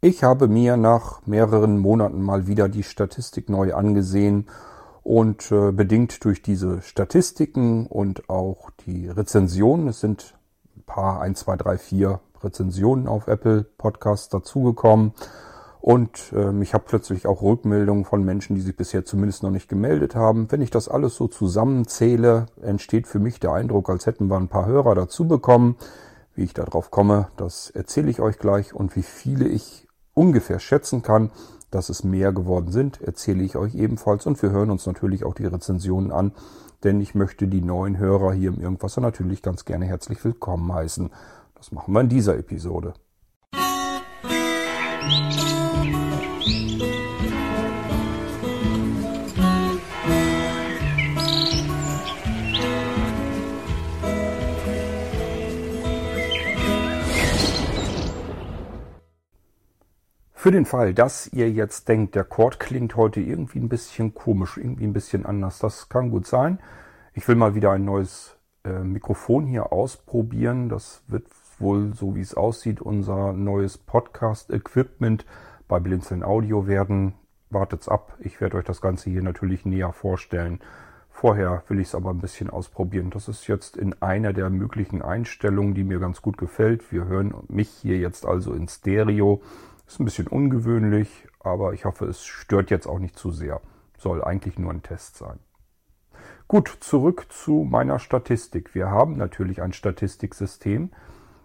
Ich habe mir nach mehreren Monaten mal wieder die Statistik neu angesehen und äh, bedingt durch diese Statistiken und auch die Rezensionen, es sind ein paar, ein, zwei, drei, vier Rezensionen auf Apple Podcasts dazugekommen und ähm, ich habe plötzlich auch Rückmeldungen von Menschen, die sich bisher zumindest noch nicht gemeldet haben. Wenn ich das alles so zusammenzähle, entsteht für mich der Eindruck, als hätten wir ein paar Hörer dazu bekommen. Wie ich darauf komme, das erzähle ich euch gleich und wie viele ich ungefähr schätzen kann, dass es mehr geworden sind, erzähle ich euch ebenfalls und wir hören uns natürlich auch die Rezensionen an, denn ich möchte die neuen Hörer hier im Irgendwasser natürlich ganz gerne herzlich willkommen heißen. Das machen wir in dieser Episode. Musik Für den Fall, dass ihr jetzt denkt, der Chord klingt heute irgendwie ein bisschen komisch, irgendwie ein bisschen anders, das kann gut sein. Ich will mal wieder ein neues äh, Mikrofon hier ausprobieren. Das wird wohl, so wie es aussieht, unser neues Podcast-Equipment bei Blinzeln Audio werden. Wartet's ab. Ich werde euch das Ganze hier natürlich näher vorstellen. Vorher will ich es aber ein bisschen ausprobieren. Das ist jetzt in einer der möglichen Einstellungen, die mir ganz gut gefällt. Wir hören mich hier jetzt also in Stereo. Ist ein bisschen ungewöhnlich, aber ich hoffe, es stört jetzt auch nicht zu sehr. Soll eigentlich nur ein Test sein. Gut, zurück zu meiner Statistik. Wir haben natürlich ein Statistiksystem.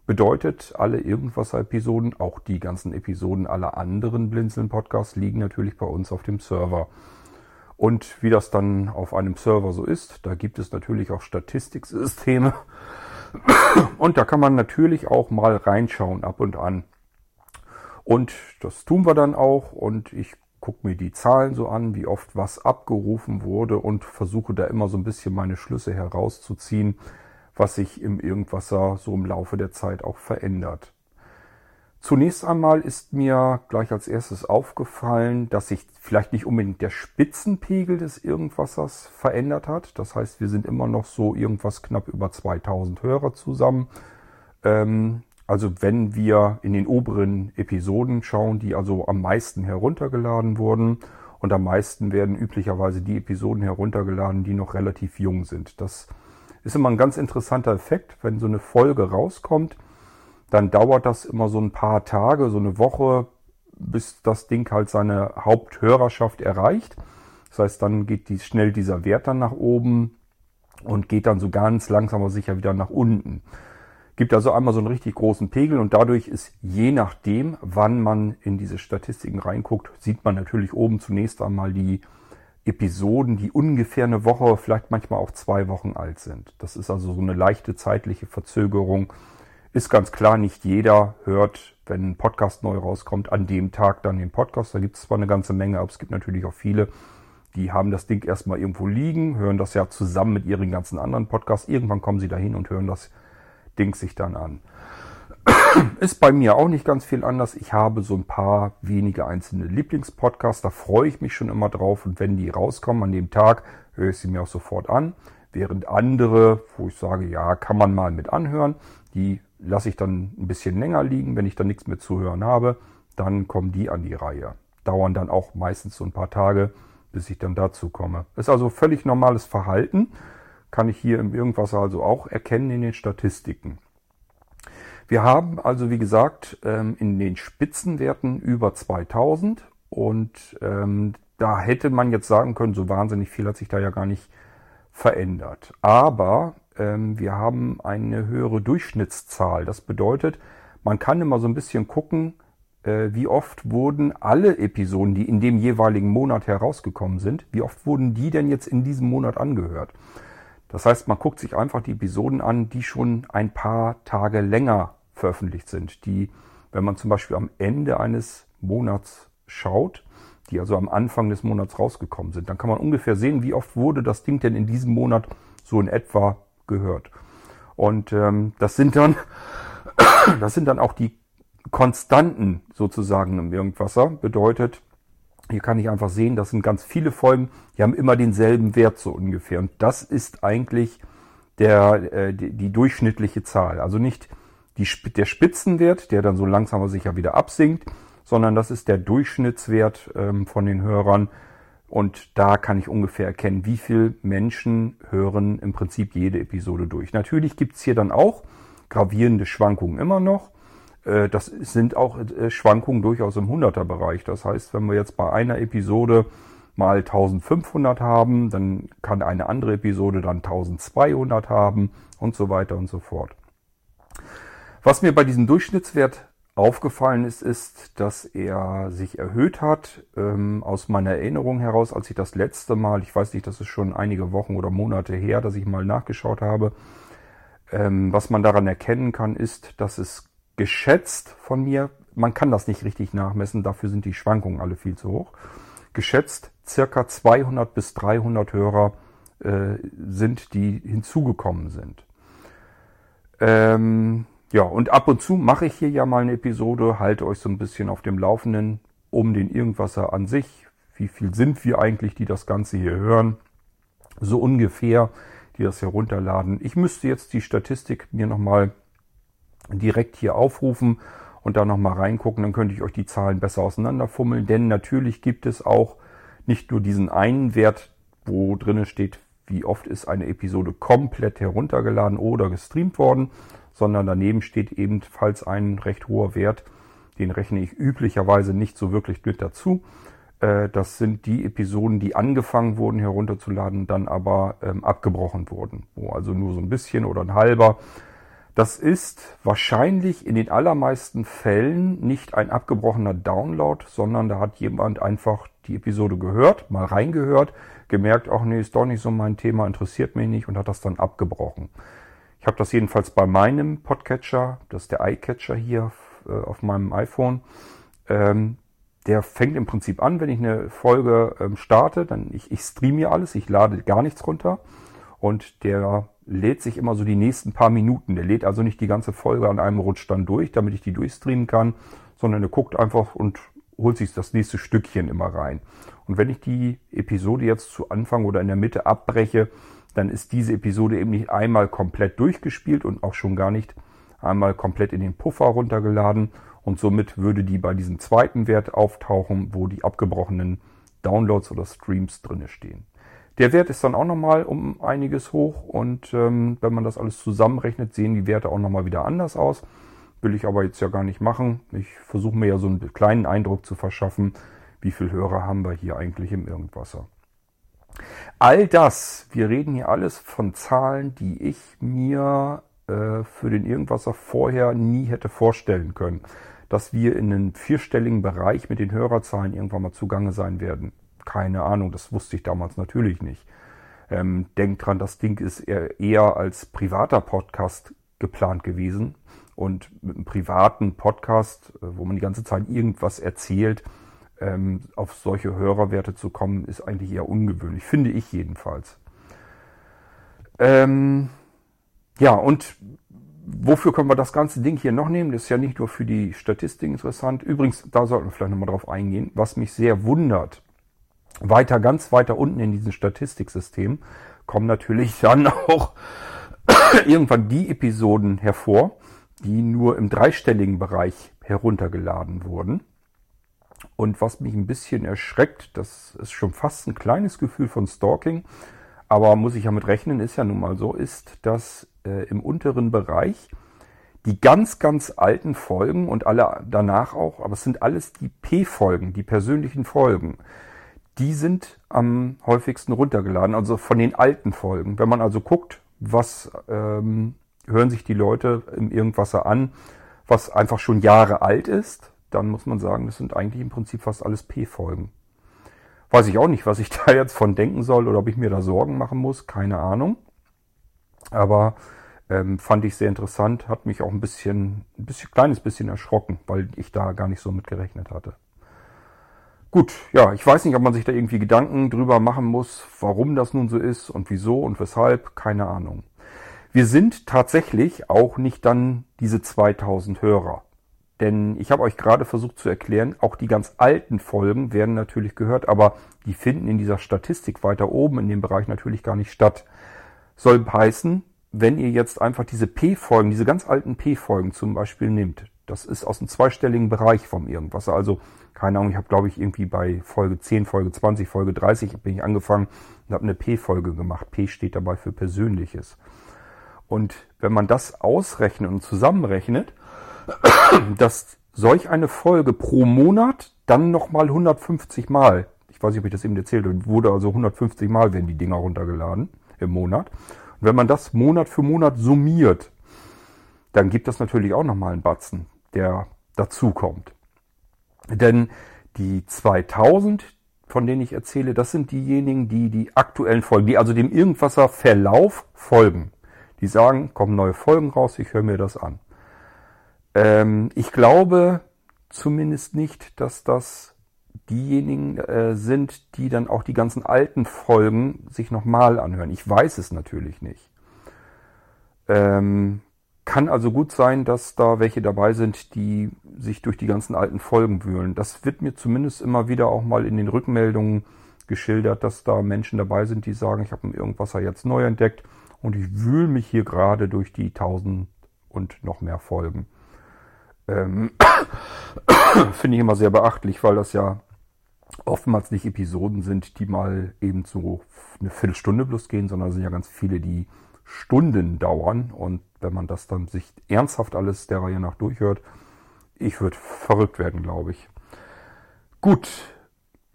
Bedeutet, alle Irgendwas-Episoden, auch die ganzen Episoden aller anderen Blinzeln-Podcasts liegen natürlich bei uns auf dem Server. Und wie das dann auf einem Server so ist, da gibt es natürlich auch Statistiksysteme. Und da kann man natürlich auch mal reinschauen ab und an. Und das tun wir dann auch und ich gucke mir die Zahlen so an, wie oft was abgerufen wurde und versuche da immer so ein bisschen meine Schlüsse herauszuziehen, was sich im Irgendwasser so im Laufe der Zeit auch verändert. Zunächst einmal ist mir gleich als erstes aufgefallen, dass sich vielleicht nicht unbedingt der Spitzenpegel des Irgendwassers verändert hat. Das heißt, wir sind immer noch so irgendwas knapp über 2000 Hörer zusammen. Ähm, also wenn wir in den oberen Episoden schauen, die also am meisten heruntergeladen wurden, und am meisten werden üblicherweise die Episoden heruntergeladen, die noch relativ jung sind. Das ist immer ein ganz interessanter Effekt. Wenn so eine Folge rauskommt, dann dauert das immer so ein paar Tage, so eine Woche, bis das Ding halt seine Haupthörerschaft erreicht. Das heißt, dann geht die, schnell dieser Wert dann nach oben und geht dann so ganz langsam aber sicher wieder nach unten. Gibt also einmal so einen richtig großen Pegel und dadurch ist je nachdem, wann man in diese Statistiken reinguckt, sieht man natürlich oben zunächst einmal die Episoden, die ungefähr eine Woche, vielleicht manchmal auch zwei Wochen alt sind. Das ist also so eine leichte zeitliche Verzögerung. Ist ganz klar, nicht jeder hört, wenn ein Podcast neu rauskommt, an dem Tag dann den Podcast. Da gibt es zwar eine ganze Menge, aber es gibt natürlich auch viele, die haben das Ding erstmal irgendwo liegen, hören das ja zusammen mit ihren ganzen anderen Podcasts. Irgendwann kommen sie dahin und hören das Ding sich dann an. Ist bei mir auch nicht ganz viel anders. Ich habe so ein paar wenige einzelne Lieblingspodcasts, da freue ich mich schon immer drauf und wenn die rauskommen an dem Tag, höre ich sie mir auch sofort an. Während andere, wo ich sage, ja, kann man mal mit anhören, die lasse ich dann ein bisschen länger liegen. Wenn ich dann nichts mehr zu hören habe, dann kommen die an die Reihe. Dauern dann auch meistens so ein paar Tage, bis ich dann dazu komme. Ist also völlig normales Verhalten kann ich hier im Irgendwas also auch erkennen in den Statistiken. Wir haben also, wie gesagt, ähm, in den Spitzenwerten über 2000 und ähm, da hätte man jetzt sagen können, so wahnsinnig viel hat sich da ja gar nicht verändert. Aber ähm, wir haben eine höhere Durchschnittszahl. Das bedeutet, man kann immer so ein bisschen gucken, äh, wie oft wurden alle Episoden, die in dem jeweiligen Monat herausgekommen sind, wie oft wurden die denn jetzt in diesem Monat angehört. Das heißt, man guckt sich einfach die Episoden an, die schon ein paar Tage länger veröffentlicht sind. Die, wenn man zum Beispiel am Ende eines Monats schaut, die also am Anfang des Monats rausgekommen sind, dann kann man ungefähr sehen, wie oft wurde das Ding denn in diesem Monat so in etwa gehört. Und ähm, das sind dann, das sind dann auch die Konstanten sozusagen im Irgendwasser. Bedeutet, hier kann ich einfach sehen, das sind ganz viele Folgen, die haben immer denselben Wert so ungefähr. Und das ist eigentlich der, äh, die, die durchschnittliche Zahl. Also nicht die, der Spitzenwert, der dann so langsam aber sicher wieder absinkt, sondern das ist der Durchschnittswert ähm, von den Hörern. Und da kann ich ungefähr erkennen, wie viele Menschen hören im Prinzip jede Episode durch. Natürlich gibt es hier dann auch gravierende Schwankungen immer noch. Äh, das sind auch äh, Schwankungen durchaus im 100er Bereich. Das heißt, wenn wir jetzt bei einer Episode mal 1500 haben, dann kann eine andere Episode dann 1200 haben und so weiter und so fort. Was mir bei diesem Durchschnittswert aufgefallen ist, ist, dass er sich erhöht hat. Ähm, aus meiner Erinnerung heraus, als ich das letzte Mal, ich weiß nicht, das ist schon einige Wochen oder Monate her, dass ich mal nachgeschaut habe, ähm, was man daran erkennen kann, ist, dass es geschätzt von mir, man kann das nicht richtig nachmessen, dafür sind die Schwankungen alle viel zu hoch, geschätzt circa 200 bis 300 Hörer äh, sind, die hinzugekommen sind. Ähm, ja, und ab und zu mache ich hier ja mal eine Episode, halte euch so ein bisschen auf dem Laufenden um den Irgendwasser an sich. Wie viel sind wir eigentlich, die das Ganze hier hören? So ungefähr, die das herunterladen. Ich müsste jetzt die Statistik mir nochmal direkt hier aufrufen und da nochmal reingucken, dann könnte ich euch die Zahlen besser auseinanderfummeln, denn natürlich gibt es auch nicht nur diesen einen Wert, wo drinnen steht, wie oft ist eine Episode komplett heruntergeladen oder gestreamt worden, sondern daneben steht ebenfalls ein recht hoher Wert, den rechne ich üblicherweise nicht so wirklich mit dazu. Äh, das sind die Episoden, die angefangen wurden herunterzuladen, dann aber ähm, abgebrochen wurden, wo also nur so ein bisschen oder ein halber das ist wahrscheinlich in den allermeisten Fällen nicht ein abgebrochener Download, sondern da hat jemand einfach die Episode gehört, mal reingehört, gemerkt, ach nee, ist doch nicht so mein Thema, interessiert mich nicht und hat das dann abgebrochen. Ich habe das jedenfalls bei meinem Podcatcher, das ist der iCatcher hier äh, auf meinem iPhone. Ähm, der fängt im Prinzip an, wenn ich eine Folge ähm, starte, dann ich, ich streame hier alles, ich lade gar nichts runter und der lädt sich immer so die nächsten paar Minuten. Der lädt also nicht die ganze Folge an einem Rutsch dann durch, damit ich die durchstreamen kann, sondern er guckt einfach und holt sich das nächste Stückchen immer rein. Und wenn ich die Episode jetzt zu Anfang oder in der Mitte abbreche, dann ist diese Episode eben nicht einmal komplett durchgespielt und auch schon gar nicht einmal komplett in den Puffer runtergeladen. Und somit würde die bei diesem zweiten Wert auftauchen, wo die abgebrochenen Downloads oder Streams drinne stehen. Der Wert ist dann auch nochmal um einiges hoch und ähm, wenn man das alles zusammenrechnet, sehen die Werte auch nochmal wieder anders aus. Will ich aber jetzt ja gar nicht machen. Ich versuche mir ja so einen kleinen Eindruck zu verschaffen, wie viel Hörer haben wir hier eigentlich im Irgendwasser. All das, wir reden hier alles von Zahlen, die ich mir äh, für den Irgendwasser vorher nie hätte vorstellen können. Dass wir in einem vierstelligen Bereich mit den Hörerzahlen irgendwann mal zugange sein werden keine Ahnung, das wusste ich damals natürlich nicht. Ähm, denkt dran, das Ding ist eher, als privater Podcast geplant gewesen. Und mit einem privaten Podcast, äh, wo man die ganze Zeit irgendwas erzählt, ähm, auf solche Hörerwerte zu kommen, ist eigentlich eher ungewöhnlich, finde ich jedenfalls. Ähm, ja, und wofür können wir das ganze Ding hier noch nehmen? Das ist ja nicht nur für die Statistik interessant. Übrigens, da sollten wir vielleicht nochmal drauf eingehen, was mich sehr wundert weiter, ganz weiter unten in diesem Statistiksystem kommen natürlich dann auch irgendwann die Episoden hervor, die nur im dreistelligen Bereich heruntergeladen wurden. Und was mich ein bisschen erschreckt, das ist schon fast ein kleines Gefühl von Stalking, aber muss ich ja mit rechnen, ist ja nun mal so, ist, dass äh, im unteren Bereich die ganz, ganz alten Folgen und alle danach auch, aber es sind alles die P-Folgen, die persönlichen Folgen die sind am häufigsten runtergeladen, also von den alten Folgen. Wenn man also guckt, was ähm, hören sich die Leute im Irgendwasser an, was einfach schon Jahre alt ist, dann muss man sagen, das sind eigentlich im Prinzip fast alles P-Folgen. Weiß ich auch nicht, was ich da jetzt von denken soll oder ob ich mir da Sorgen machen muss, keine Ahnung. Aber ähm, fand ich sehr interessant, hat mich auch ein bisschen, ein bisschen, kleines bisschen erschrocken, weil ich da gar nicht so mit gerechnet hatte. Gut, ja, ich weiß nicht, ob man sich da irgendwie Gedanken drüber machen muss, warum das nun so ist und wieso und weshalb, keine Ahnung. Wir sind tatsächlich auch nicht dann diese 2000 Hörer. Denn ich habe euch gerade versucht zu erklären, auch die ganz alten Folgen werden natürlich gehört, aber die finden in dieser Statistik weiter oben in dem Bereich natürlich gar nicht statt. Soll heißen, wenn ihr jetzt einfach diese P-Folgen, diese ganz alten P-Folgen zum Beispiel nehmt, Das ist aus einem zweistelligen Bereich vom Irgendwas. Also, keine Ahnung, ich habe, glaube ich, irgendwie bei Folge 10, Folge 20, Folge 30 bin ich angefangen und habe eine P-Folge gemacht. P steht dabei für Persönliches. Und wenn man das ausrechnet und zusammenrechnet, dass solch eine Folge pro Monat dann nochmal 150 Mal, ich weiß nicht, ob ich das eben erzählt habe, wurde also 150 Mal werden die Dinger runtergeladen im Monat. Und wenn man das Monat für Monat summiert, dann gibt das natürlich auch nochmal einen Batzen, der dazukommt. Denn die 2000, von denen ich erzähle, das sind diejenigen, die die aktuellen Folgen, die also dem Irgendwasser Verlauf folgen. Die sagen, kommen neue Folgen raus, ich höre mir das an. Ähm, ich glaube zumindest nicht, dass das diejenigen äh, sind, die dann auch die ganzen alten Folgen sich nochmal anhören. Ich weiß es natürlich nicht. Ähm, kann also gut sein, dass da welche dabei sind, die sich durch die ganzen alten Folgen wühlen. Das wird mir zumindest immer wieder auch mal in den Rückmeldungen geschildert, dass da Menschen dabei sind, die sagen, ich habe irgendwas jetzt neu entdeckt und ich wühle mich hier gerade durch die tausend und noch mehr Folgen. Ähm, Finde ich immer sehr beachtlich, weil das ja oftmals nicht Episoden sind, die mal eben so eine Viertelstunde bloß gehen, sondern es sind ja ganz viele, die Stunden dauern. Und wenn man das dann sich ernsthaft alles der Reihe nach durchhört, ich würde verrückt werden, glaube ich. Gut,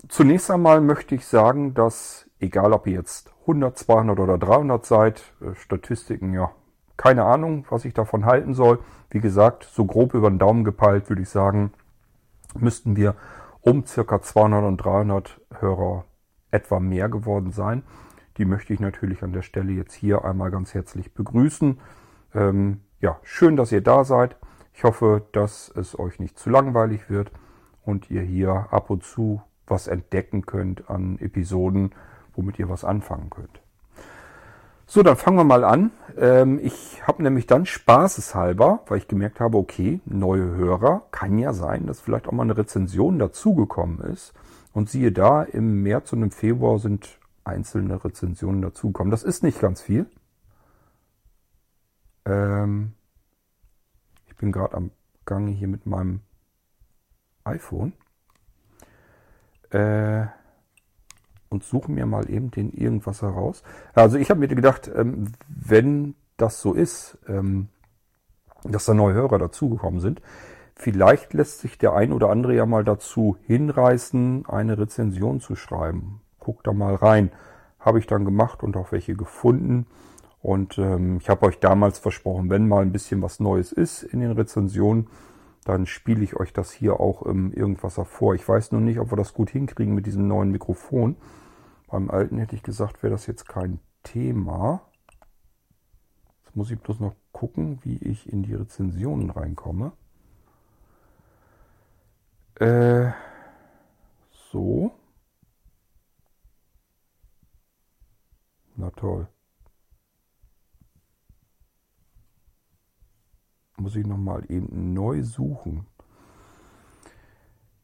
zunächst einmal möchte ich sagen, dass egal ob ihr jetzt 100, 200 oder 300 seid, äh, Statistiken, ja, keine Ahnung, was ich davon halten soll. Wie gesagt, so grob über den Daumen gepeilt würde ich sagen, müssten wir um circa 200 und 300 Hörer etwa mehr geworden sein. Die möchte ich natürlich an der Stelle jetzt hier einmal ganz herzlich begrüßen. Ähm, ja, schön, dass ihr da seid. Ich hoffe, dass es euch nicht zu langweilig wird und ihr hier ab und zu was entdecken könnt an Episoden, womit ihr was anfangen könnt. So, dann fangen wir mal an. Ähm, ich habe nämlich dann spaßeshalber, weil ich gemerkt habe, okay, neue Hörer, kann ja sein, dass vielleicht auch mal eine Rezension dazugekommen ist. Und siehe da, im März und im Februar sind einzelne Rezensionen dazukommen. Das ist nicht ganz viel. Ähm, ich bin gerade am Gange hier mit meinem iPhone. Äh, und suche mir mal eben den irgendwas heraus. Also ich habe mir gedacht, ähm, wenn das so ist, ähm, dass da neue Hörer dazugekommen sind, vielleicht lässt sich der ein oder andere ja mal dazu hinreißen, eine Rezension zu schreiben guckt da mal rein. Habe ich dann gemacht und auch welche gefunden. Und ähm, ich habe euch damals versprochen, wenn mal ein bisschen was Neues ist in den Rezensionen, dann spiele ich euch das hier auch im Irgendwas vor. Ich weiß nur nicht, ob wir das gut hinkriegen mit diesem neuen Mikrofon. Beim alten hätte ich gesagt, wäre das jetzt kein Thema. Jetzt muss ich bloß noch gucken, wie ich in die Rezensionen reinkomme. Äh, so. Na toll. Muss ich nochmal eben neu suchen.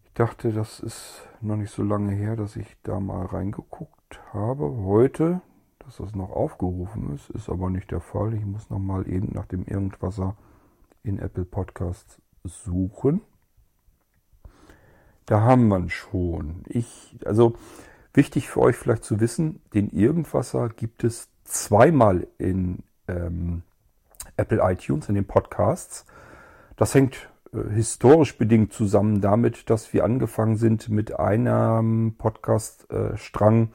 Ich dachte, das ist noch nicht so lange her, dass ich da mal reingeguckt habe. Heute, dass das noch aufgerufen ist, ist aber nicht der Fall. Ich muss nochmal eben nach dem Irgendwasser in Apple Podcasts suchen. Da haben wir schon. Ich, also Wichtig für euch vielleicht zu wissen, den Irgendwasser gibt es zweimal in ähm, Apple iTunes, in den Podcasts. Das hängt äh, historisch bedingt zusammen damit, dass wir angefangen sind mit einem Podcast-Strang äh,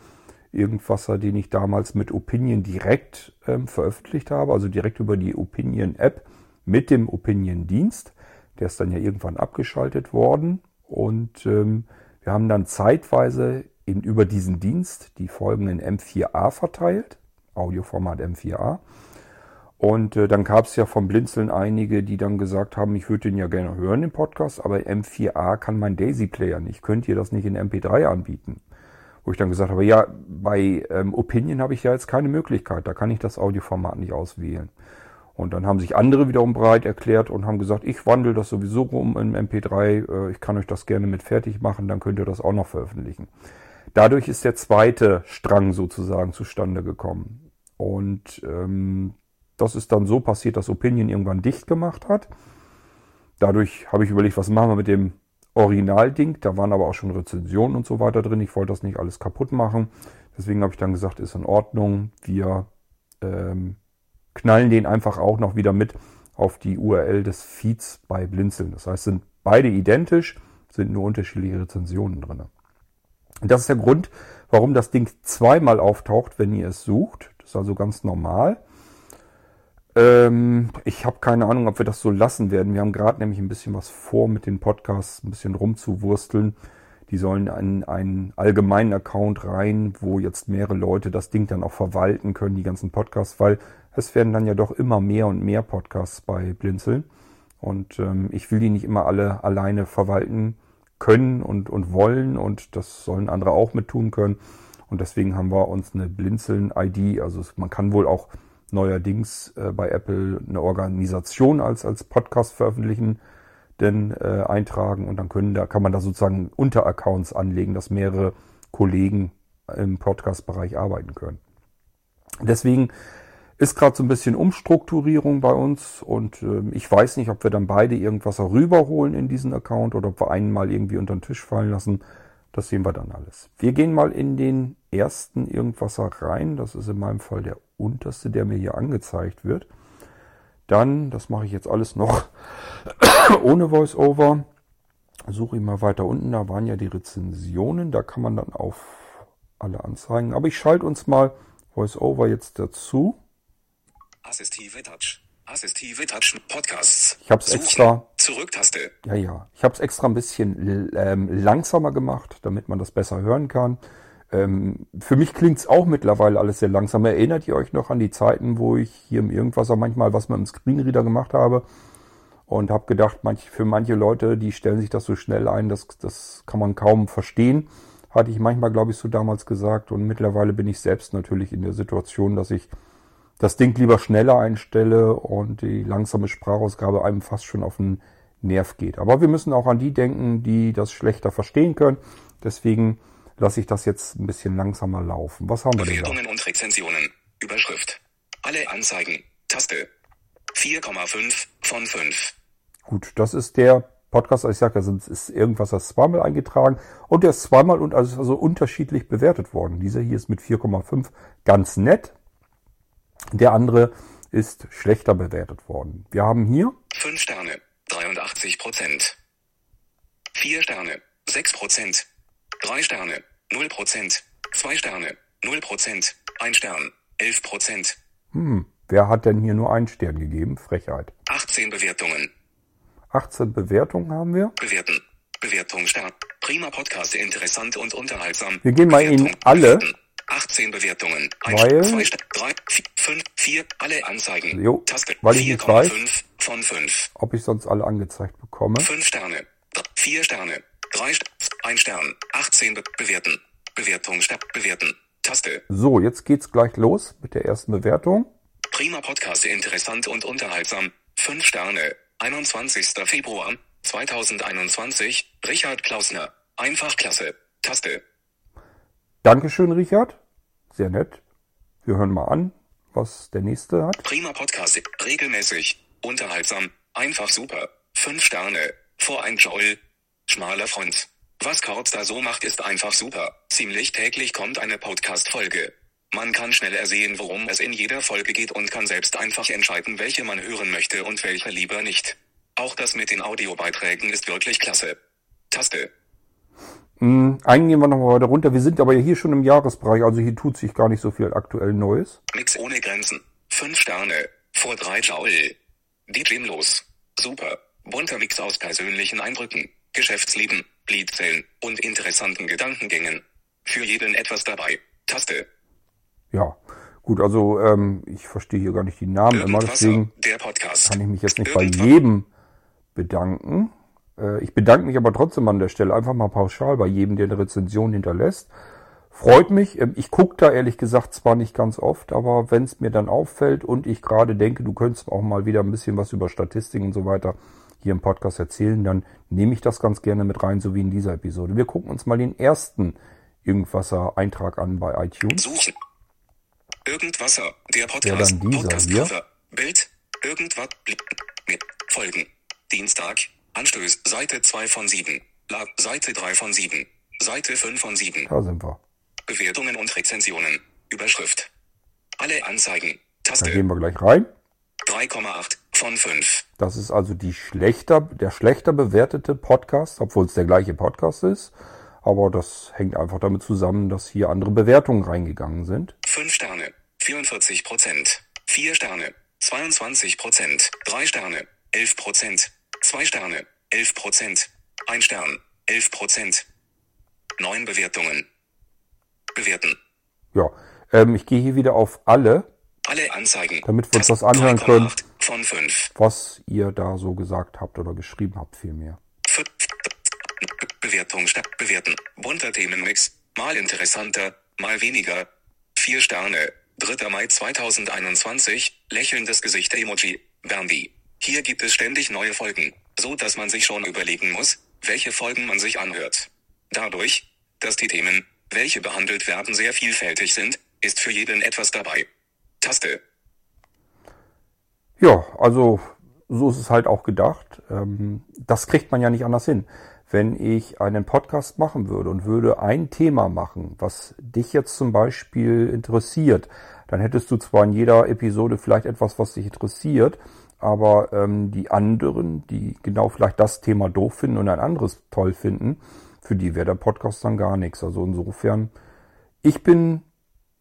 Irgendwasser, den ich damals mit Opinion direkt ähm, veröffentlicht habe, also direkt über die Opinion-App mit dem Opinion-Dienst. Der ist dann ja irgendwann abgeschaltet worden und ähm, wir haben dann zeitweise eben über diesen Dienst die Folgen in M4A verteilt, Audioformat M4A. Und äh, dann gab es ja vom Blinzeln einige, die dann gesagt haben, ich würde den ja gerne hören, den Podcast, aber M4A kann mein Daisy Player nicht. Könnt ihr das nicht in MP3 anbieten? Wo ich dann gesagt habe, ja, bei ähm, Opinion habe ich ja jetzt keine Möglichkeit, da kann ich das Audioformat nicht auswählen. Und dann haben sich andere wiederum bereit erklärt und haben gesagt, ich wandle das sowieso um in MP3, äh, ich kann euch das gerne mit fertig machen, dann könnt ihr das auch noch veröffentlichen. Dadurch ist der zweite Strang sozusagen zustande gekommen. Und ähm, das ist dann so passiert, dass Opinion irgendwann dicht gemacht hat. dadurch habe ich überlegt, was machen wir mit dem Originalding. Da waren aber auch schon Rezensionen und so weiter drin. Ich wollte das nicht alles kaputt machen. Deswegen habe ich dann gesagt, ist in Ordnung. Wir ähm, knallen den einfach auch noch wieder mit auf die URL des Feeds bei Blinzeln. Das heißt, sind beide identisch, sind nur unterschiedliche Rezensionen drin. Das ist der Grund, warum das Ding zweimal auftaucht, wenn ihr es sucht. Das ist also ganz normal. Ähm, ich habe keine Ahnung, ob wir das so lassen werden. Wir haben gerade nämlich ein bisschen was vor mit den Podcasts, ein bisschen rumzuwursteln. Die sollen in einen allgemeinen Account rein, wo jetzt mehrere Leute das Ding dann auch verwalten können, die ganzen Podcasts, weil es werden dann ja doch immer mehr und mehr Podcasts bei Blinzeln. Und ähm, ich will die nicht immer alle alleine verwalten können und, und wollen und das sollen andere auch mit tun können. Und deswegen haben wir uns eine Blinzeln-ID, also man kann wohl auch neuerdings äh, bei Apple eine Organisation als, als Podcast veröffentlichen, denn äh, eintragen und dann können da kann man da sozusagen Unteraccounts anlegen, dass mehrere Kollegen im Podcast-Bereich arbeiten können. Deswegen ist gerade so ein bisschen Umstrukturierung bei uns und äh, ich weiß nicht, ob wir dann beide irgendwas rüberholen in diesen Account oder ob wir einen mal irgendwie unter den Tisch fallen lassen. Das sehen wir dann alles. Wir gehen mal in den ersten Irgendwasser rein. Das ist in meinem Fall der unterste, der mir hier angezeigt wird. Dann, das mache ich jetzt alles noch ohne VoiceOver. Suche ich mal weiter unten. Da waren ja die Rezensionen. Da kann man dann auf alle anzeigen. Aber ich schalte uns mal VoiceOver jetzt dazu. Assistive Touch. Assistive Touch Podcasts. Ich habe es extra. Zurücktaste. Ja, ja. Ich habe es extra ein bisschen ähm, langsamer gemacht, damit man das besser hören kann. Ähm, für mich klingt's auch mittlerweile alles sehr langsam. Erinnert ihr euch noch an die Zeiten, wo ich hier im Irgendwas auch manchmal was mit dem Screenreader gemacht habe und habe gedacht, manch, für manche Leute, die stellen sich das so schnell ein, das, das kann man kaum verstehen. Hatte ich manchmal, glaube ich, so damals gesagt. Und mittlerweile bin ich selbst natürlich in der Situation, dass ich das Ding lieber schneller einstelle und die langsame Sprachausgabe einem fast schon auf den Nerv geht. Aber wir müssen auch an die denken, die das schlechter verstehen können. Deswegen lasse ich das jetzt ein bisschen langsamer laufen. Was haben wir denn da? Bewertungen und Rezensionen. Überschrift. Alle Anzeigen. Taste. 4,5 von 5. Gut, das ist der Podcast, ich sage, da ist irgendwas das zweimal eingetragen und der ist zweimal und also, also unterschiedlich bewertet worden. Dieser hier ist mit 4,5 ganz nett. Der andere ist schlechter bewertet worden. Wir haben hier 5 Sterne, 83 Prozent. 4 Sterne, 6 Prozent. 3 Sterne, 0 Prozent. 2 Sterne, 0 Prozent. 1 Stern, 11 Prozent. Hm, wer hat denn hier nur einen Stern gegeben? Frechheit. 18 Bewertungen. 18 Bewertungen haben wir. Bewerten. Bewertung Start. Prima Podcast, interessant und unterhaltsam. Wir gehen mal in Bewertung, alle. bewerten. 18 Bewertungen. Weil- 2, 3, 5, 4, alle Anzeigen. Jo, Taste. weil ich nicht weiß. 4,5 von 5. Ob ich sonst alle angezeigt bekomme. 5 Sterne. 4 Sterne. 3 St 1 Stern. 18 Be bewerten. Bewertung. Bewerten. Taste. So, jetzt geht's gleich los mit der ersten Bewertung. Prima Podcast, interessant und unterhaltsam. 5 Sterne. 21. Februar 2021. Richard Klausner. Einfach klasse. Taste. Dankeschön, Richard. Sehr nett. Wir hören mal an, was der nächste hat. Prima Podcast. Regelmäßig. Unterhaltsam. Einfach super. 5 Sterne. Vor ein Joel. Schmaler Front. Was Korz da so macht, ist einfach super. Ziemlich täglich kommt eine Podcast-Folge. Man kann schnell ersehen, worum es in jeder Folge geht und kann selbst einfach entscheiden, welche man hören möchte und welche lieber nicht. Auch das mit den Audiobeiträgen ist wirklich klasse. Taste. Hm, einen gehen wir nochmal weiter runter. Wir sind aber hier schon im Jahresbereich, also hier tut sich gar nicht so viel aktuell Neues. Mix ohne Grenzen. 5 Sterne. Vor 3 Joel. DJ los. Super. Bunter Mix aus persönlichen Eindrücken, Geschäftsleben, Liedzellen und interessanten Gedankengängen. Für jeden etwas dabei. Taste. Ja, gut, also ähm, ich verstehe hier gar nicht die Namen immer, deswegen Der Podcast. kann ich mich jetzt nicht bei Irgendwa- jedem bedanken. Äh, ich bedanke mich aber trotzdem an der Stelle einfach mal pauschal bei jedem, der eine Rezension hinterlässt. Freut mich. Ähm, Ich gucke da ehrlich gesagt zwar nicht ganz oft, aber wenn es mir dann auffällt und ich gerade denke, du könntest auch mal wieder ein bisschen was über Statistiken und so weiter hier im Podcast erzählen, dann nehme ich das ganz gerne mit rein, so wie in dieser Episode. Wir gucken uns mal den ersten Irgendwasser Eintrag an bei iTunes. Suchen. Irgendwasser. Der Ja, Podcast. dann dieser Podcast hier. Bild. Irgendwas. Folgen. Dienstag. Anstöß. Seite 2 von 7. La Seite 3 von 7. Seite 5 von 7. Da sind wir. Bewertungen und Rezensionen. Überschrift. Alle Anzeigen. Da Taste. gehen wir gleich rein. 3,8 von 5. Das ist also die schlechter, der schlechter bewertete Podcast, obwohl es der gleiche Podcast ist. Aber das hängt einfach damit zusammen, dass hier andere Bewertungen reingegangen sind. 5 Sterne. 44 Prozent. 4 Sterne. 22 Prozent. 3 Sterne. 11 Prozent. 2 Sterne. 11 Prozent. 1 Stern. 11 Prozent. 9 Bewertungen. Bewerten. Ja, ähm, ich gehe hier wieder auf alle, Alle Anzeigen. Damit wir uns das anhören können. 3,8 Von 5. was ihr da so gesagt habt oder geschrieben habt vielmehr. Bewertung statt bewerten. Bunter Themenmix. Mal interessanter, mal weniger. Vier Sterne. 3. Mai 2021. Lächelndes Gesicht Emoji. Bambi. Hier gibt es ständig neue Folgen, so dass man sich schon überlegen muss, welche Folgen man sich anhört. Dadurch, dass die Themen, welche behandelt werden, sehr vielfältig sind, ist für jeden etwas dabei. Taste. Ja, also so ist es halt auch gedacht. Ähm, das kriegt man ja nicht anders hin. Wenn ich einen Podcast machen würde und würde ein Thema machen, was dich jetzt zum Beispiel interessiert, dann hättest du zwar in jeder Episode vielleicht etwas, was dich interessiert, aber ähm, die anderen, die genau vielleicht das Thema doof finden und ein anderes toll finden, für die wäre der Podcast dann gar nichts. Also insofern, ich bin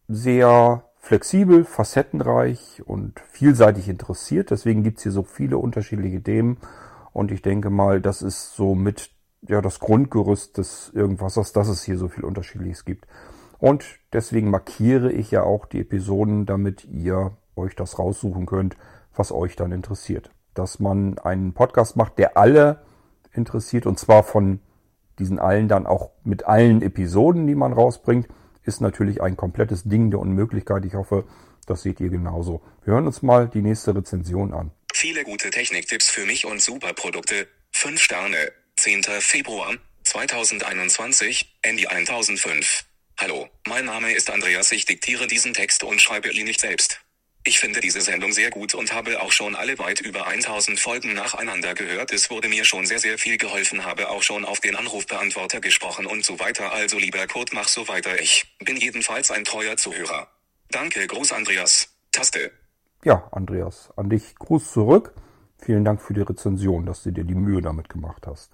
sehr flexibel, facettenreich und vielseitig interessiert. Deswegen gibt's hier so viele unterschiedliche Themen. Und ich denke mal, das ist so mit ja, das Grundgerüst des Irgendwassers, dass es hier so viel Unterschiedliches gibt. Und deswegen markiere ich ja auch die Episoden, damit ihr euch das raussuchen könnt, was euch dann interessiert. Dass man einen Podcast macht, der alle interessiert und zwar von diesen allen dann auch mit allen Episoden, die man rausbringt, ist natürlich ein komplettes Ding der Unmöglichkeit. Ich hoffe, das seht ihr genauso. Wir hören uns mal die nächste Rezension an. Viele gute Techniktipps für mich und super Produkte. 5 Sterne. 10. Februar 2021, Andy 1005. Hallo, mein Name ist Andreas. Ich diktiere diesen Text und schreibe ihn nicht selbst. Ich finde diese Sendung sehr gut und habe auch schon alle weit über 1000 Folgen nacheinander gehört. Es wurde mir schon sehr, sehr viel geholfen, habe auch schon auf den Anrufbeantworter gesprochen und so weiter. Also lieber Kurt, mach so weiter. Ich bin jedenfalls ein treuer Zuhörer. Danke, Gruß Andreas. Taste. Ja, Andreas, an dich Gruß zurück. Vielen Dank für die Rezension, dass du dir die Mühe damit gemacht hast.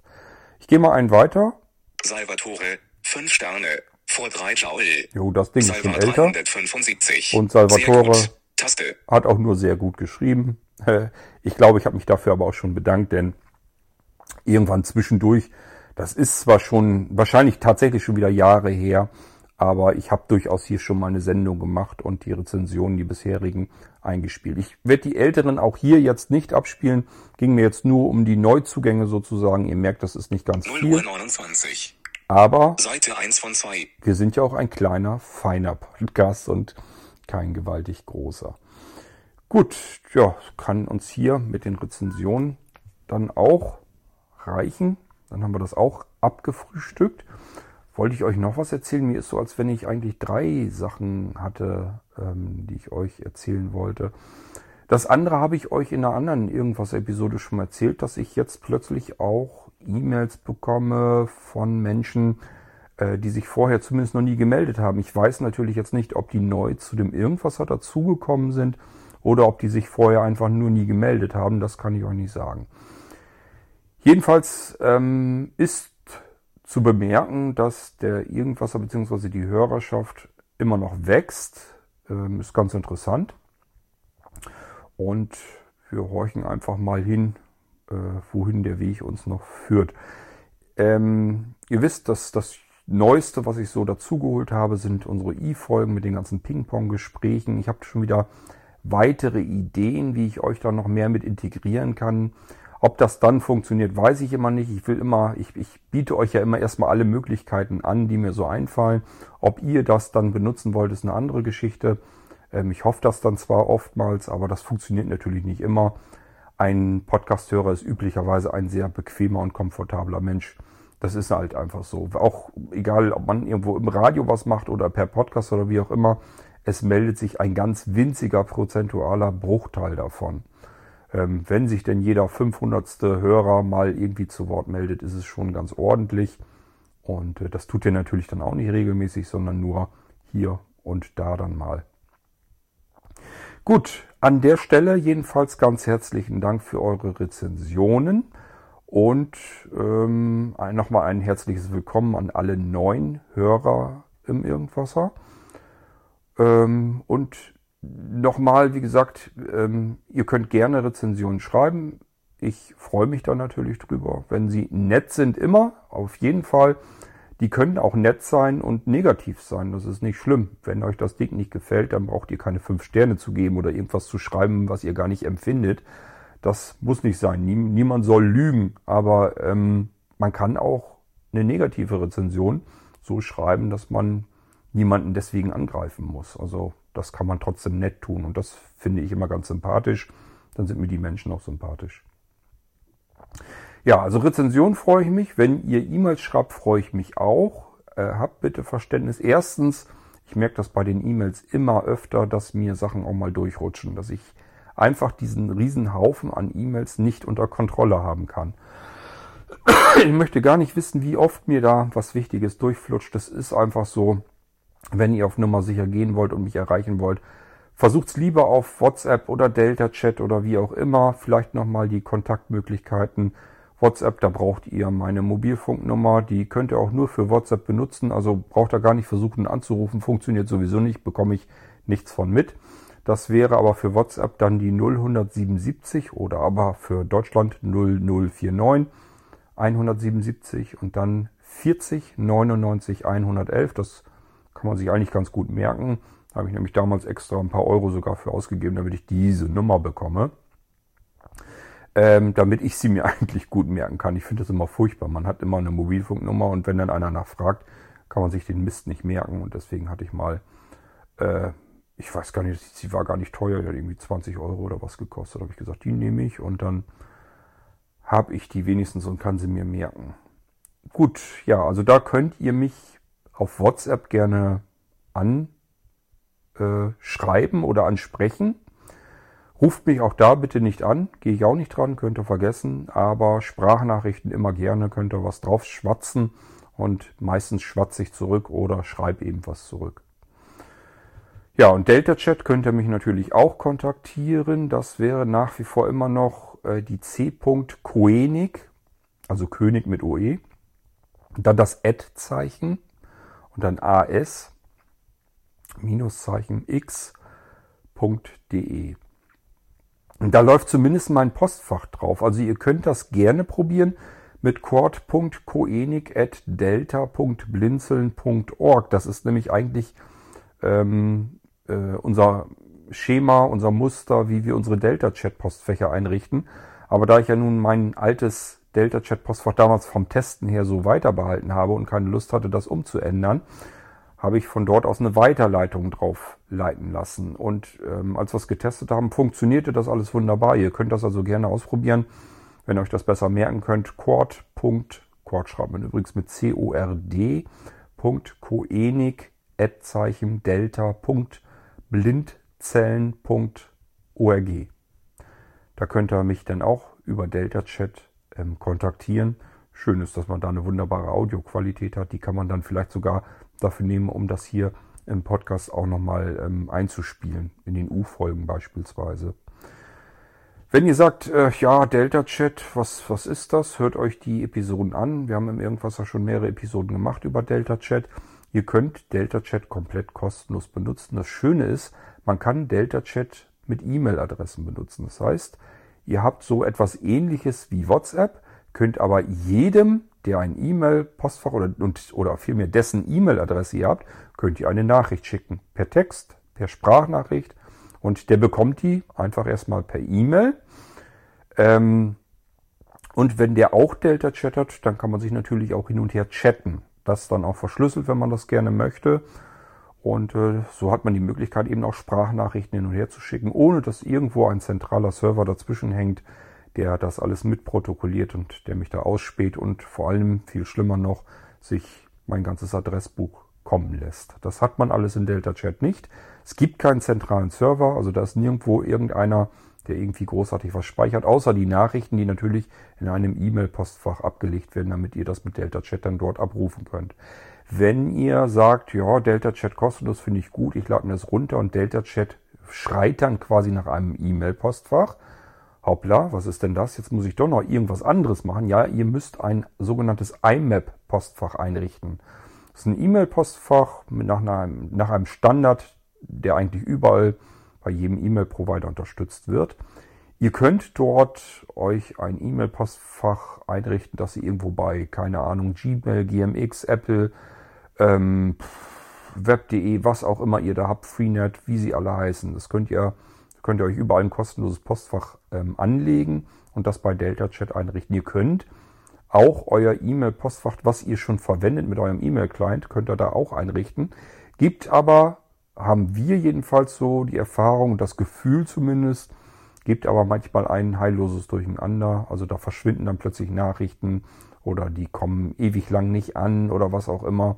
Ich gehe mal einen weiter. Salvatore, 5 Sterne, vor 3 Joule. Jo, das Ding ist schon Salva älter. 375. Und Salvatore-. Taste. Hat auch nur sehr gut geschrieben. Ich glaube, ich habe mich dafür aber auch schon bedankt, denn irgendwann zwischendurch, das ist zwar schon wahrscheinlich tatsächlich schon wieder Jahre her, aber ich habe durchaus hier schon mal eine Sendung gemacht und die Rezensionen, die bisherigen, eingespielt. Ich werde die älteren auch hier jetzt nicht abspielen. Ging mir jetzt nur um die Neuzugänge sozusagen. Ihr merkt, das ist nicht ganz 0 viel. Uhr 29. Aber Seite 1 von 2. wir sind ja auch ein kleiner, feiner Podcast und kein gewaltig großer. Gut, ja, kann uns hier mit den Rezensionen dann auch reichen. Dann haben wir das auch abgefrühstückt. Wollte ich euch noch was erzählen? Mir ist so, als wenn ich eigentlich drei Sachen hatte, ähm, die ich euch erzählen wollte. Das andere habe ich euch in einer anderen irgendwas Episode schon erzählt, dass ich jetzt plötzlich auch E-Mails bekomme von Menschen, die sich vorher zumindest noch nie gemeldet haben. Ich weiß natürlich jetzt nicht, ob die neu zu dem Irgendwasser dazugekommen sind oder ob die sich vorher einfach nur nie gemeldet haben. Das kann ich euch nicht sagen. Jedenfalls ähm, ist zu bemerken, dass der Irgendwasser bzw. die Hörerschaft immer noch wächst. Ähm, ist ganz interessant. Und wir horchen einfach mal hin, äh, wohin der Weg uns noch führt. Ähm, ihr wisst, dass das Neueste, was ich so dazugeholt habe, sind unsere i-Folgen mit den ganzen Ping-Pong-Gesprächen. Ich habe schon wieder weitere Ideen, wie ich euch da noch mehr mit integrieren kann. Ob das dann funktioniert, weiß ich immer nicht. Ich will immer, ich, ich biete euch ja immer erstmal alle Möglichkeiten an, die mir so einfallen. Ob ihr das dann benutzen wollt, ist eine andere Geschichte. Ähm, ich hoffe das dann zwar oftmals, aber das funktioniert natürlich nicht immer. Ein Podcasthörer ist üblicherweise ein sehr bequemer und komfortabler Mensch. Das ist halt einfach so. Auch egal, ob man irgendwo im Radio was macht oder per Podcast oder wie auch immer, es meldet sich ein ganz winziger prozentualer Bruchteil davon. Ähm, wenn sich denn jeder 500. Hörer mal irgendwie zu Wort meldet, ist es schon ganz ordentlich. Und äh, das tut ihr natürlich dann auch nicht regelmäßig, sondern nur hier und da dann mal. Gut, an der Stelle jedenfalls ganz herzlichen Dank für eure Rezensionen und ähm, nochmal ein herzliches Willkommen an alle neuen Hörer im Irgendwasser. Ähm, und nochmal, wie gesagt, ähm, ihr könnt gerne Rezensionen schreiben. Ich freue mich da natürlich drüber. Wenn sie nett sind, immer, auf jeden Fall. Die können auch nett sein und negativ sein. Das ist nicht schlimm. Wenn euch das Ding nicht gefällt, dann braucht ihr keine fünf Sterne zu geben oder irgendwas zu schreiben, was ihr gar nicht empfindet. Das muss nicht sein. niemand soll lügen. Aber ähm, man kann auch eine negative Rezension so schreiben, dass man niemanden deswegen angreifen muss. Also das kann man trotzdem nett tun und das finde ich immer ganz sympathisch. Dann sind mir die Menschen auch sympathisch. Ja, also Rezension freue ich mich. Wenn ihr E-Mails schreibt, freue ich mich auch. Äh, habt bitte Verständnis. Erstens, ich merke das bei den E-Mails immer öfter, dass mir Sachen auch mal durchrutschen, dass ich einfach diesen riesen Haufen an E-Mails nicht unter Kontrolle haben kann. Ich möchte gar nicht wissen, wie oft mir da was Wichtiges durchflutscht. Das ist einfach so wenn ihr auf Nummer sicher gehen wollt und mich erreichen wollt, versucht's lieber auf WhatsApp oder Delta Chat oder wie auch immer. Vielleicht nochmal die Kontaktmöglichkeiten. WhatsApp, da braucht ihr meine Mobilfunknummer. Die könnt ihr auch nur für WhatsApp benutzen. Also braucht ihr gar nicht versuchen anzurufen. Funktioniert sowieso nicht, bekomme ich nichts von mit. Das wäre aber für WhatsApp dann die 0177 oder aber für Deutschland 0049 177 und dann 40 99 111. Das kann man sich eigentlich ganz gut merken. Da habe ich nämlich damals extra ein paar Euro sogar für ausgegeben, damit ich diese Nummer bekomme. Ähm, damit ich sie mir eigentlich gut merken kann. Ich finde das immer furchtbar. Man hat immer eine Mobilfunknummer und wenn dann einer nachfragt, kann man sich den Mist nicht merken. Und deswegen hatte ich mal, äh, ich weiß gar nicht, sie war gar nicht teuer, die hat irgendwie 20 Euro oder was gekostet. Da habe ich gesagt, die nehme ich und dann habe ich die wenigstens und kann sie mir merken. Gut, ja, also da könnt ihr mich auf WhatsApp gerne anschreiben äh, oder ansprechen. Ruft mich auch da bitte nicht an, gehe ich auch nicht dran, könnt ihr vergessen, aber Sprachnachrichten immer gerne, könnt ihr was drauf schwatzen und meistens schwatze ich zurück oder schreibe eben was zurück. Ja, und Delta Chat könnt ihr mich natürlich auch kontaktieren. Das wäre nach wie vor immer noch äh, die c.koenig, also König mit OE. Dann das Ad-Zeichen und dann as Minuszeichen x.de. Und da läuft zumindest mein Postfach drauf. Also ihr könnt das gerne probieren mit quad.koenig.delta.blinzeln.org. Das ist nämlich eigentlich ähm, äh, unser Schema, unser Muster, wie wir unsere Delta-Chat-Postfächer einrichten. Aber da ich ja nun mein altes Delta-Chat-Postfach damals vom Testen her so weiter behalten habe und keine Lust hatte, das umzuändern, habe ich von dort aus eine Weiterleitung drauf leiten lassen. Und ähm, als wir es getestet haben, funktionierte das alles wunderbar. Ihr könnt das also gerne ausprobieren, wenn ihr euch das besser merken könnt. Cord. Cord schreibt man übrigens mit C-O-R-D. Koenig Delta. Blindzellen.org. Da könnt ihr mich dann auch über Delta Chat ähm, kontaktieren. Schön ist, dass man da eine wunderbare Audioqualität hat. Die kann man dann vielleicht sogar dafür nehmen, um das hier im Podcast auch nochmal ähm, einzuspielen, in den U-Folgen beispielsweise. Wenn ihr sagt, äh, ja, Delta Chat, was, was ist das? Hört euch die Episoden an. Wir haben im Irgendwasser schon mehrere Episoden gemacht über Delta Chat. Ihr könnt Delta Chat komplett kostenlos benutzen. Das Schöne ist, man kann Delta Chat mit E-Mail-Adressen benutzen. Das heißt, Ihr habt so etwas ähnliches wie WhatsApp, könnt aber jedem, der ein E-Mail-Postfach oder, oder vielmehr dessen E-Mail-Adresse ihr habt, könnt ihr eine Nachricht schicken. Per Text, per Sprachnachricht. Und der bekommt die einfach erstmal per E-Mail. Ähm, und wenn der auch Delta chattert, dann kann man sich natürlich auch hin und her chatten. Das dann auch verschlüsselt, wenn man das gerne möchte. Und äh, so hat man die Möglichkeit, eben auch Sprachnachrichten hin und her zu schicken, ohne dass irgendwo ein zentraler Server dazwischen hängt, der das alles mitprotokolliert und der mich da ausspäht und vor allem, viel schlimmer noch, sich mein ganzes Adressbuch kommen lässt. Das hat man alles in Delta Chat nicht. Es gibt keinen zentralen Server, also da ist nirgendwo irgendeiner, der irgendwie großartig was speichert, außer die Nachrichten, die natürlich in einem E-Mail-Postfach abgelegt werden, damit ihr das mit Delta Chat dann dort abrufen könnt. Wenn ihr sagt, ja, Delta Chat kostenlos finde ich gut, ich lade mir das runter und Delta Chat schreit dann quasi nach einem E-Mail-Postfach. Hoppla, was ist denn das? Jetzt muss ich doch noch irgendwas anderes machen. Ja, ihr müsst ein sogenanntes IMAP-Postfach einrichten. Das ist ein E-Mail-Postfach nach einem, nach einem Standard, der eigentlich überall bei jedem E-Mail-Provider unterstützt wird. Ihr könnt dort euch ein E-Mail-Postfach einrichten, dass ihr irgendwo bei, keine Ahnung, Gmail, GMX, Apple, ähm, Web.de, was auch immer ihr da habt, Freenet, wie sie alle heißen. Das könnt ihr, könnt ihr euch überall ein kostenloses Postfach ähm, anlegen und das bei Delta Chat einrichten. Ihr könnt auch euer E-Mail-Postfach, was ihr schon verwendet mit eurem E-Mail-Client, könnt ihr da auch einrichten. Gibt aber, haben wir jedenfalls so die Erfahrung, das Gefühl zumindest, gibt aber manchmal ein heilloses Durcheinander. Also da verschwinden dann plötzlich Nachrichten oder die kommen ewig lang nicht an oder was auch immer.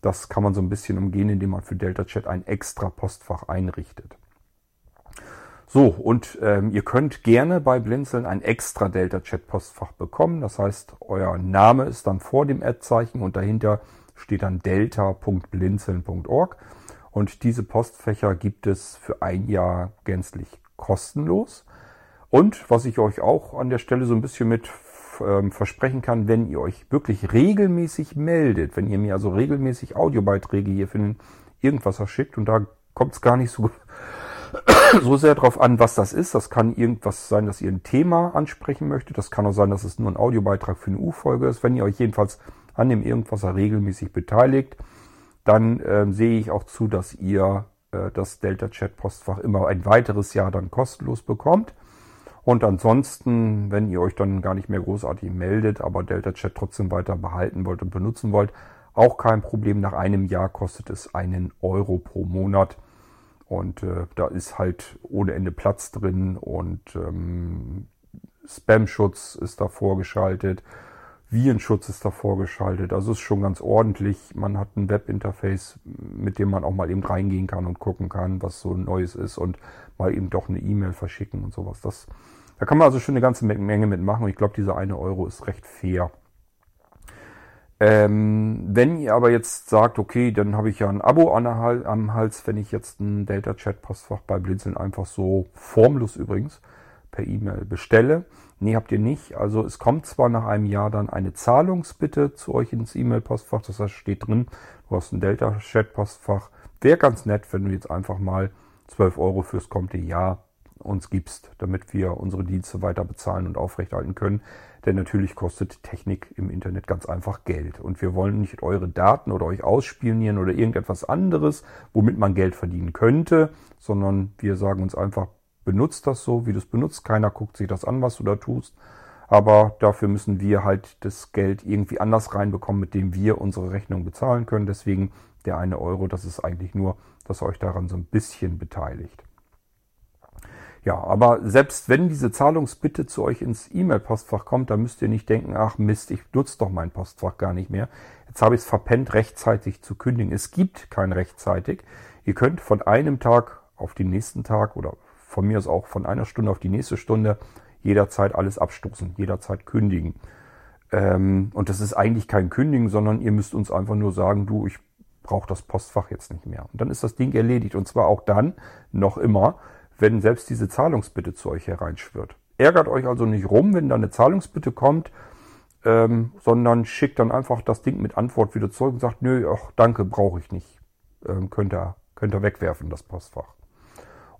Das kann man so ein bisschen umgehen, indem man für Delta Chat ein extra Postfach einrichtet. So, und ähm, ihr könnt gerne bei Blinzeln ein extra Delta Chat Postfach bekommen. Das heißt, euer Name ist dann vor dem Ad-Zeichen und dahinter steht dann delta.blinzeln.org. Und diese Postfächer gibt es für ein Jahr gänzlich kostenlos. Und was ich euch auch an der Stelle so ein bisschen mit ähm, versprechen kann, wenn ihr euch wirklich regelmäßig meldet, wenn ihr mir also regelmäßig Audiobeiträge hier für den Irgendwas schickt und da kommt es gar nicht so so sehr darauf an, was das ist. Das kann irgendwas sein, dass ihr ein Thema ansprechen möchtet. Das kann auch sein, dass es nur ein Audiobeitrag für eine U-Folge ist. Wenn ihr euch jedenfalls an dem Irgendwasser regelmäßig beteiligt, dann äh, sehe ich auch zu, dass ihr äh, das Delta Chat Postfach immer ein weiteres Jahr dann kostenlos bekommt. Und ansonsten, wenn ihr euch dann gar nicht mehr großartig meldet, aber Delta Chat trotzdem weiter behalten wollt und benutzen wollt, auch kein Problem. Nach einem Jahr kostet es einen Euro pro Monat. Und äh, da ist halt ohne Ende Platz drin und ähm, Spam-Schutz ist da vorgeschaltet, Virenschutz ist da vorgeschaltet. Also ist schon ganz ordentlich. Man hat ein Webinterface, mit dem man auch mal eben reingehen kann und gucken kann, was so Neues ist und mal eben doch eine E-Mail verschicken und sowas. Das, da kann man also schon eine ganze Menge mitmachen ich glaube, dieser eine Euro ist recht fair. Ähm, wenn ihr aber jetzt sagt, okay, dann habe ich ja ein Abo an der, am Hals, wenn ich jetzt ein Delta Chat Postfach bei Blinzeln einfach so formlos übrigens per E-Mail bestelle. Nee, habt ihr nicht. Also es kommt zwar nach einem Jahr dann eine Zahlungsbitte zu euch ins E-Mail-Postfach, das heißt, steht drin, du hast ein Delta Chat Postfach. Wäre ganz nett, wenn du jetzt einfach mal 12 Euro fürs kommende Jahr uns gibst, damit wir unsere Dienste weiter bezahlen und aufrechterhalten können. Denn natürlich kostet Technik im Internet ganz einfach Geld. Und wir wollen nicht eure Daten oder euch ausspionieren oder irgendetwas anderes, womit man Geld verdienen könnte, sondern wir sagen uns einfach, benutzt das so, wie du es benutzt. Keiner guckt sich das an, was du da tust. Aber dafür müssen wir halt das Geld irgendwie anders reinbekommen, mit dem wir unsere Rechnung bezahlen können. Deswegen der eine Euro, das ist eigentlich nur, dass ihr euch daran so ein bisschen beteiligt. Ja, aber selbst wenn diese Zahlungsbitte zu euch ins E-Mail-Postfach kommt, dann müsst ihr nicht denken, ach Mist, ich nutze doch mein Postfach gar nicht mehr. Jetzt habe ich es verpennt, rechtzeitig zu kündigen. Es gibt kein rechtzeitig. Ihr könnt von einem Tag auf den nächsten Tag oder von mir aus auch von einer Stunde auf die nächste Stunde jederzeit alles abstoßen, jederzeit kündigen. Ähm, und das ist eigentlich kein Kündigen, sondern ihr müsst uns einfach nur sagen, du, ich brauche das Postfach jetzt nicht mehr. Und dann ist das Ding erledigt. Und zwar auch dann, noch immer, wenn selbst diese Zahlungsbitte zu euch hereinschwirrt. Ärgert euch also nicht rum, wenn da eine Zahlungsbitte kommt, ähm, sondern schickt dann einfach das Ding mit Antwort wieder zurück und sagt, nö, ach, danke, brauche ich nicht. Ähm, könnt, ihr, könnt ihr wegwerfen, das Postfach.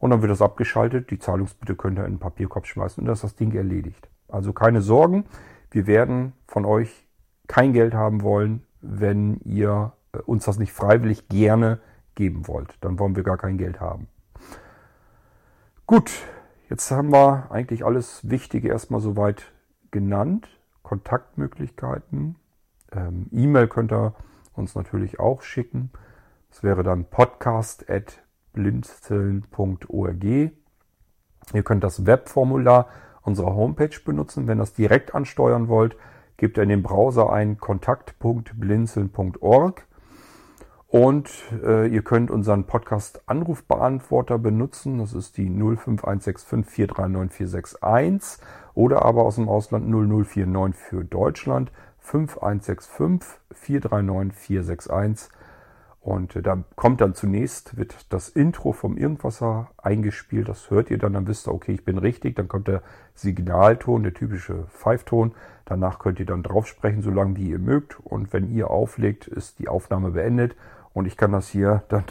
Und dann wird das abgeschaltet, die Zahlungsbitte könnt ihr in den Papierkorb schmeißen und dann ist das Ding erledigt. Also keine Sorgen, wir werden von euch kein Geld haben wollen, wenn ihr äh, uns das nicht freiwillig gerne geben wollt. Dann wollen wir gar kein Geld haben. Gut, jetzt haben wir eigentlich alles Wichtige erstmal soweit genannt. Kontaktmöglichkeiten. Ähm, E-Mail könnt ihr uns natürlich auch schicken. Das wäre dann podcast.blinzeln.org. Ihr könnt das Webformular unserer Homepage benutzen. Wenn ihr das direkt ansteuern wollt, gebt ihr in den Browser ein kontakt.blinzeln.org Und äh, ihr könnt unseren Podcast Anrufbeantworter benutzen. Das ist die 05165 439 461 oder aber aus dem Ausland 0049 für Deutschland 5165 439 461. Und äh, da kommt dann zunächst, wird das Intro vom Irgendwasser eingespielt. Das hört ihr dann, dann wisst ihr, okay, ich bin richtig. Dann kommt der Signalton, der typische Pfeifton. Danach könnt ihr dann drauf sprechen, solange wie ihr mögt. Und wenn ihr auflegt, ist die Aufnahme beendet. Und ich kann das hier dann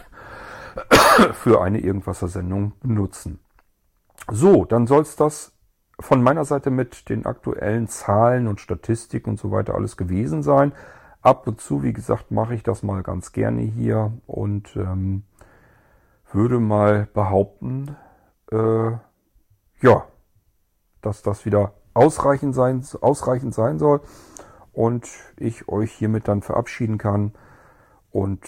für eine Irgendwasser-Sendung benutzen. So, dann soll es das von meiner Seite mit den aktuellen Zahlen und Statistiken und so weiter alles gewesen sein. Ab und zu, wie gesagt, mache ich das mal ganz gerne hier und ähm, würde mal behaupten, äh, ja, dass das wieder ausreichend sein, ausreichend sein soll und ich euch hiermit dann verabschieden kann und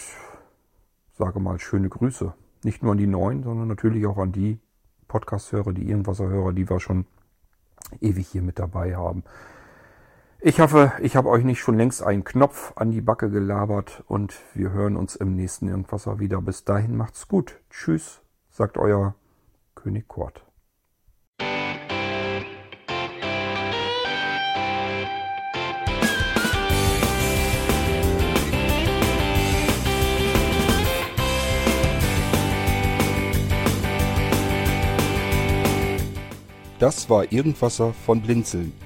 sage mal schöne Grüße. Nicht nur an die neuen, sondern natürlich auch an die Podcast-Hörer, die Irgendwasser-Hörer, die wir schon ewig hier mit dabei haben. Ich hoffe, ich habe euch nicht schon längst einen Knopf an die Backe gelabert und wir hören uns im nächsten Irgendwasser wieder. Bis dahin macht's gut. Tschüss, sagt euer König Kort. Das war Irgendwasser von Blinzeln.